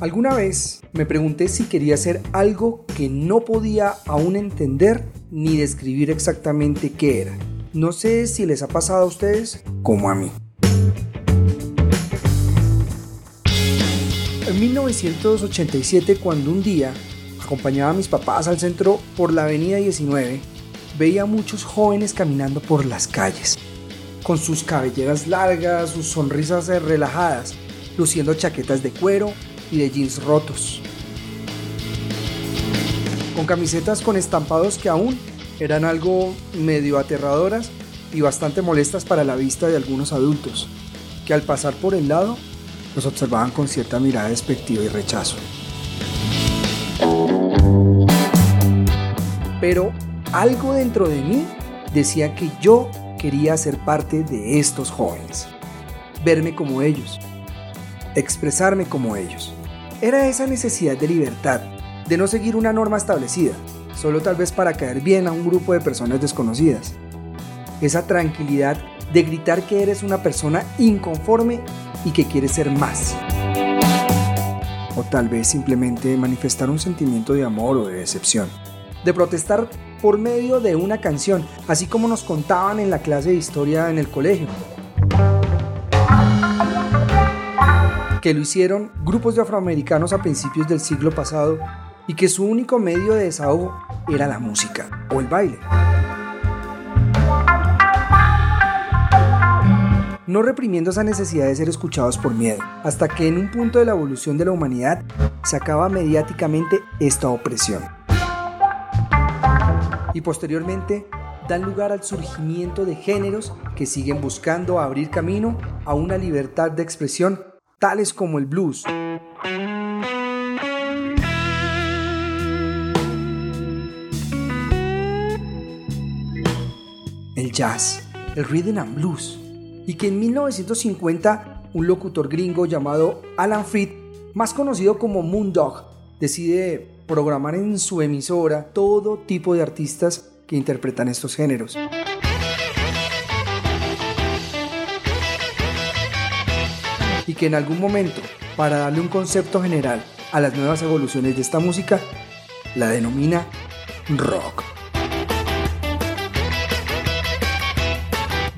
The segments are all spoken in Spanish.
Alguna vez me pregunté si quería hacer algo que no podía aún entender ni describir exactamente qué era. No sé si les ha pasado a ustedes como a mí. En 1987, cuando un día acompañaba a mis papás al centro por la avenida 19, veía a muchos jóvenes caminando por las calles, con sus cabelleras largas, sus sonrisas relajadas, luciendo chaquetas de cuero y de jeans rotos, con camisetas con estampados que aún eran algo medio aterradoras y bastante molestas para la vista de algunos adultos, que al pasar por el lado los observaban con cierta mirada despectiva y rechazo. Pero algo dentro de mí decía que yo quería ser parte de estos jóvenes, verme como ellos, expresarme como ellos. Era esa necesidad de libertad, de no seguir una norma establecida, solo tal vez para caer bien a un grupo de personas desconocidas. Esa tranquilidad de gritar que eres una persona inconforme y que quieres ser más. O tal vez simplemente manifestar un sentimiento de amor o de decepción. De protestar por medio de una canción, así como nos contaban en la clase de historia en el colegio. Que lo hicieron grupos de afroamericanos a principios del siglo pasado y que su único medio de desahogo era la música o el baile. no reprimiendo esa necesidad de ser escuchados por miedo, hasta que en un punto de la evolución de la humanidad se acaba mediáticamente esta opresión. Y posteriormente dan lugar al surgimiento de géneros que siguen buscando abrir camino a una libertad de expresión tales como el blues. El jazz, el rhythm and blues, y que en 1950 un locutor gringo llamado Alan Freed, más conocido como Moondog, decide programar en su emisora todo tipo de artistas que interpretan estos géneros. Y que en algún momento, para darle un concepto general a las nuevas evoluciones de esta música, la denomina rock.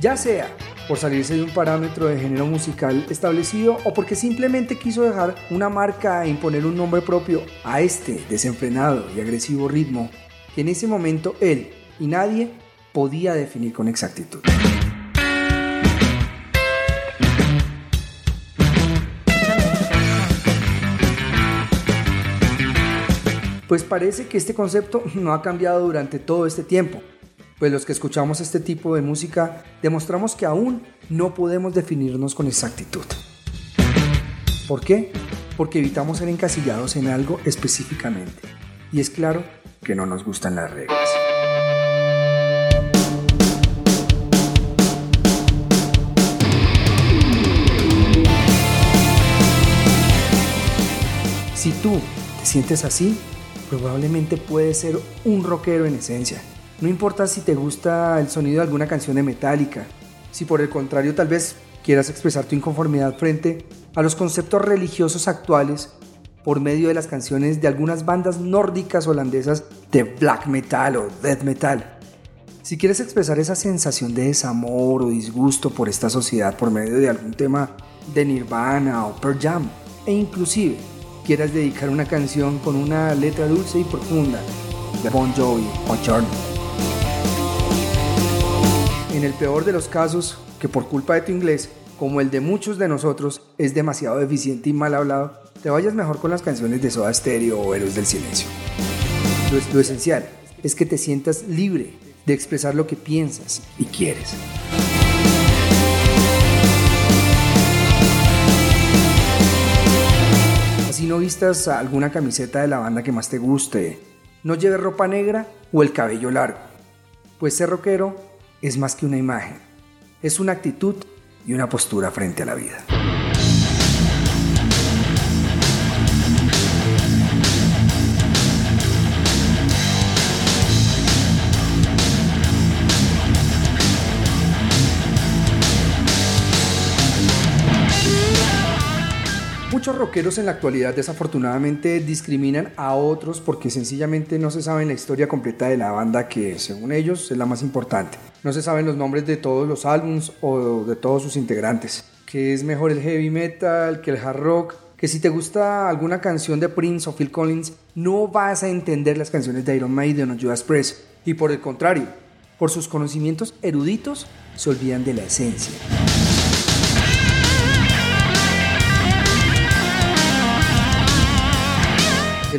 Ya sea por salirse de un parámetro de género musical establecido o porque simplemente quiso dejar una marca e imponer un nombre propio a este desenfrenado y agresivo ritmo que en ese momento él y nadie podía definir con exactitud. Pues parece que este concepto no ha cambiado durante todo este tiempo pues los que escuchamos este tipo de música demostramos que aún no podemos definirnos con exactitud. ¿Por qué? Porque evitamos ser encasillados en algo específicamente. Y es claro que no nos gustan las reglas. Si tú te sientes así, probablemente puedes ser un rockero en esencia no importa si te gusta el sonido de alguna canción de Metallica, si por el contrario tal vez quieras expresar tu inconformidad frente a los conceptos religiosos actuales por medio de las canciones de algunas bandas nórdicas holandesas de black metal o death metal. Si quieres expresar esa sensación de desamor o disgusto por esta sociedad por medio de algún tema de Nirvana o Pearl Jam, e inclusive quieras dedicar una canción con una letra dulce y profunda de Bon Jovi o en el peor de los casos, que por culpa de tu inglés, como el de muchos de nosotros, es demasiado deficiente y mal hablado, te vayas mejor con las canciones de Soda Stereo o Héroes del Silencio. Lo esencial es que te sientas libre de expresar lo que piensas y quieres. Vistas alguna camiseta de la banda que más te guste, no lleves ropa negra o el cabello largo, pues ser rockero es más que una imagen, es una actitud y una postura frente a la vida. Muchos rockeros en la actualidad desafortunadamente discriminan a otros porque sencillamente no se sabe la historia completa de la banda que según ellos es la más importante. No se saben los nombres de todos los álbums o de todos sus integrantes. Que es mejor el heavy metal que el hard rock. Que si te gusta alguna canción de Prince o Phil Collins, no vas a entender las canciones de Iron Maiden o Judas Priest. Y por el contrario, por sus conocimientos eruditos, se olvidan de la esencia.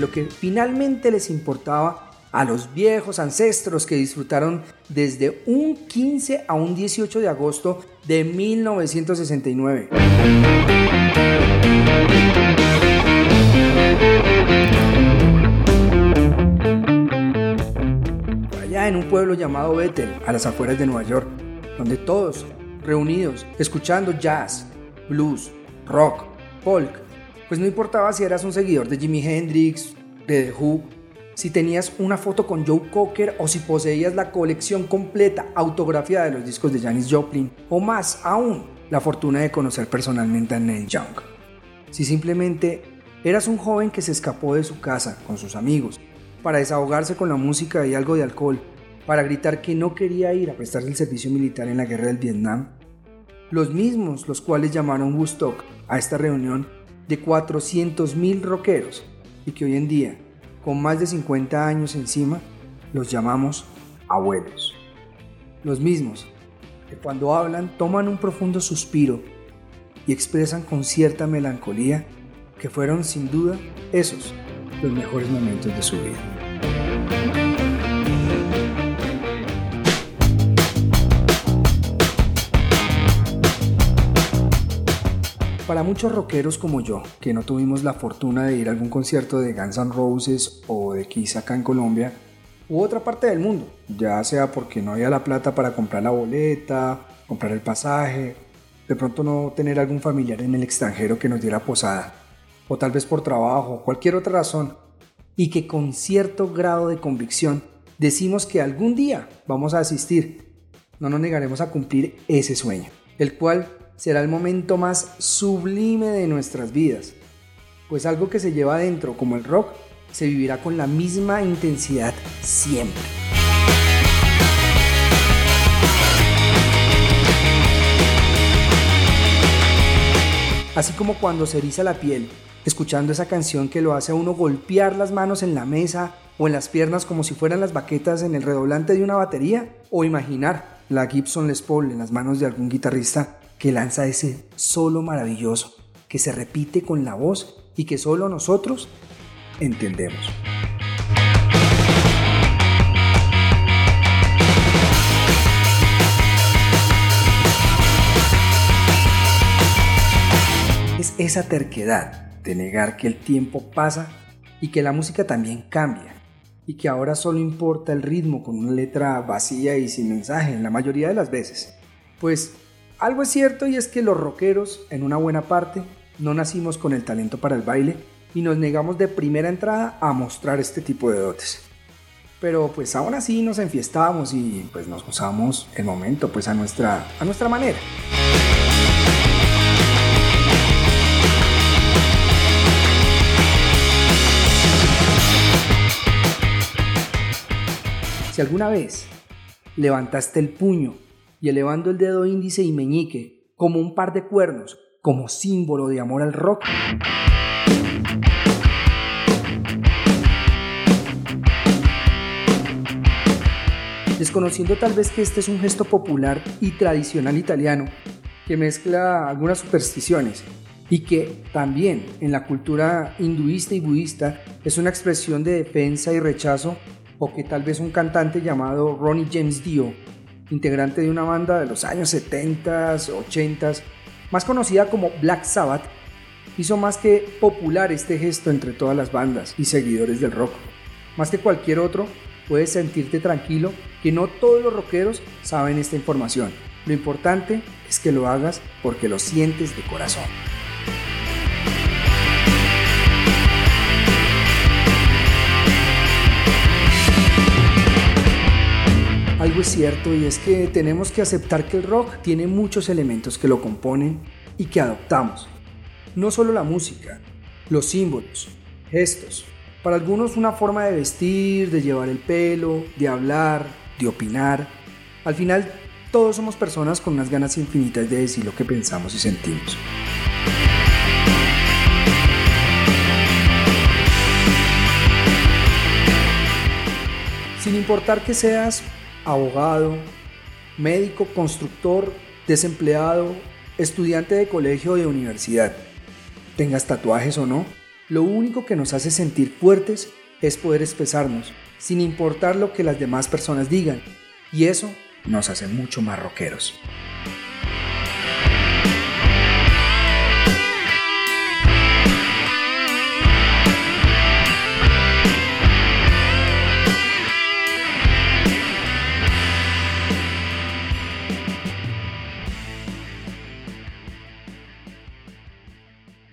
Lo que finalmente les importaba a los viejos ancestros que disfrutaron desde un 15 a un 18 de agosto de 1969. Allá en un pueblo llamado Bethel, a las afueras de Nueva York, donde todos reunidos, escuchando jazz, blues, rock, folk, pues no importaba si eras un seguidor de Jimi Hendrix, de The Who, si tenías una foto con Joe Cocker o si poseías la colección completa autografiada de los discos de Janis Joplin, o más aún, la fortuna de conocer personalmente a Neil Young. Si simplemente eras un joven que se escapó de su casa con sus amigos para desahogarse con la música y algo de alcohol, para gritar que no quería ir a prestarse el servicio militar en la guerra del Vietnam, los mismos los cuales llamaron Woodstock a esta reunión de 400.000 rockeros y que hoy en día, con más de 50 años encima, los llamamos abuelos. Los mismos que cuando hablan toman un profundo suspiro y expresan con cierta melancolía que fueron sin duda esos los mejores momentos de su vida. Para muchos rockeros como yo, que no tuvimos la fortuna de ir a algún concierto de Guns N' Roses o de Kiss acá en Colombia, u otra parte del mundo, ya sea porque no había la plata para comprar la boleta, comprar el pasaje, de pronto no tener algún familiar en el extranjero que nos diera posada, o tal vez por trabajo, cualquier otra razón, y que con cierto grado de convicción decimos que algún día vamos a asistir, no nos negaremos a cumplir ese sueño, el cual será el momento más sublime de nuestras vidas, pues algo que se lleva adentro como el rock se vivirá con la misma intensidad siempre. Así como cuando se eriza la piel, escuchando esa canción que lo hace a uno golpear las manos en la mesa o en las piernas como si fueran las baquetas en el redoblante de una batería, o imaginar la Gibson Les Paul en las manos de algún guitarrista que lanza ese solo maravilloso, que se repite con la voz y que solo nosotros entendemos. Es esa terquedad de negar que el tiempo pasa y que la música también cambia y que ahora solo importa el ritmo con una letra vacía y sin mensaje en la mayoría de las veces. Pues algo es cierto y es que los rockeros, en una buena parte, no nacimos con el talento para el baile y nos negamos de primera entrada a mostrar este tipo de dotes. Pero pues aún así nos enfiestábamos y pues nos gozamos el momento pues a nuestra, a nuestra manera. Si alguna vez levantaste el puño y elevando el dedo índice y meñique como un par de cuernos, como símbolo de amor al rock. Desconociendo tal vez que este es un gesto popular y tradicional italiano que mezcla algunas supersticiones y que también en la cultura hinduista y budista es una expresión de defensa y rechazo o que tal vez un cantante llamado Ronnie James Dio integrante de una banda de los años 70, 80, más conocida como Black Sabbath, hizo más que popular este gesto entre todas las bandas y seguidores del rock. Más que cualquier otro, puedes sentirte tranquilo que no todos los rockeros saben esta información. Lo importante es que lo hagas porque lo sientes de corazón. Algo es cierto y es que tenemos que aceptar que el rock tiene muchos elementos que lo componen y que adoptamos. No solo la música, los símbolos, gestos. Para algunos una forma de vestir, de llevar el pelo, de hablar, de opinar. Al final, todos somos personas con unas ganas infinitas de decir lo que pensamos y sentimos. Sin importar que seas abogado, médico, constructor, desempleado, estudiante de colegio o de universidad, tengas tatuajes o no, lo único que nos hace sentir fuertes es poder expresarnos, sin importar lo que las demás personas digan, y eso nos hace mucho más rockeros.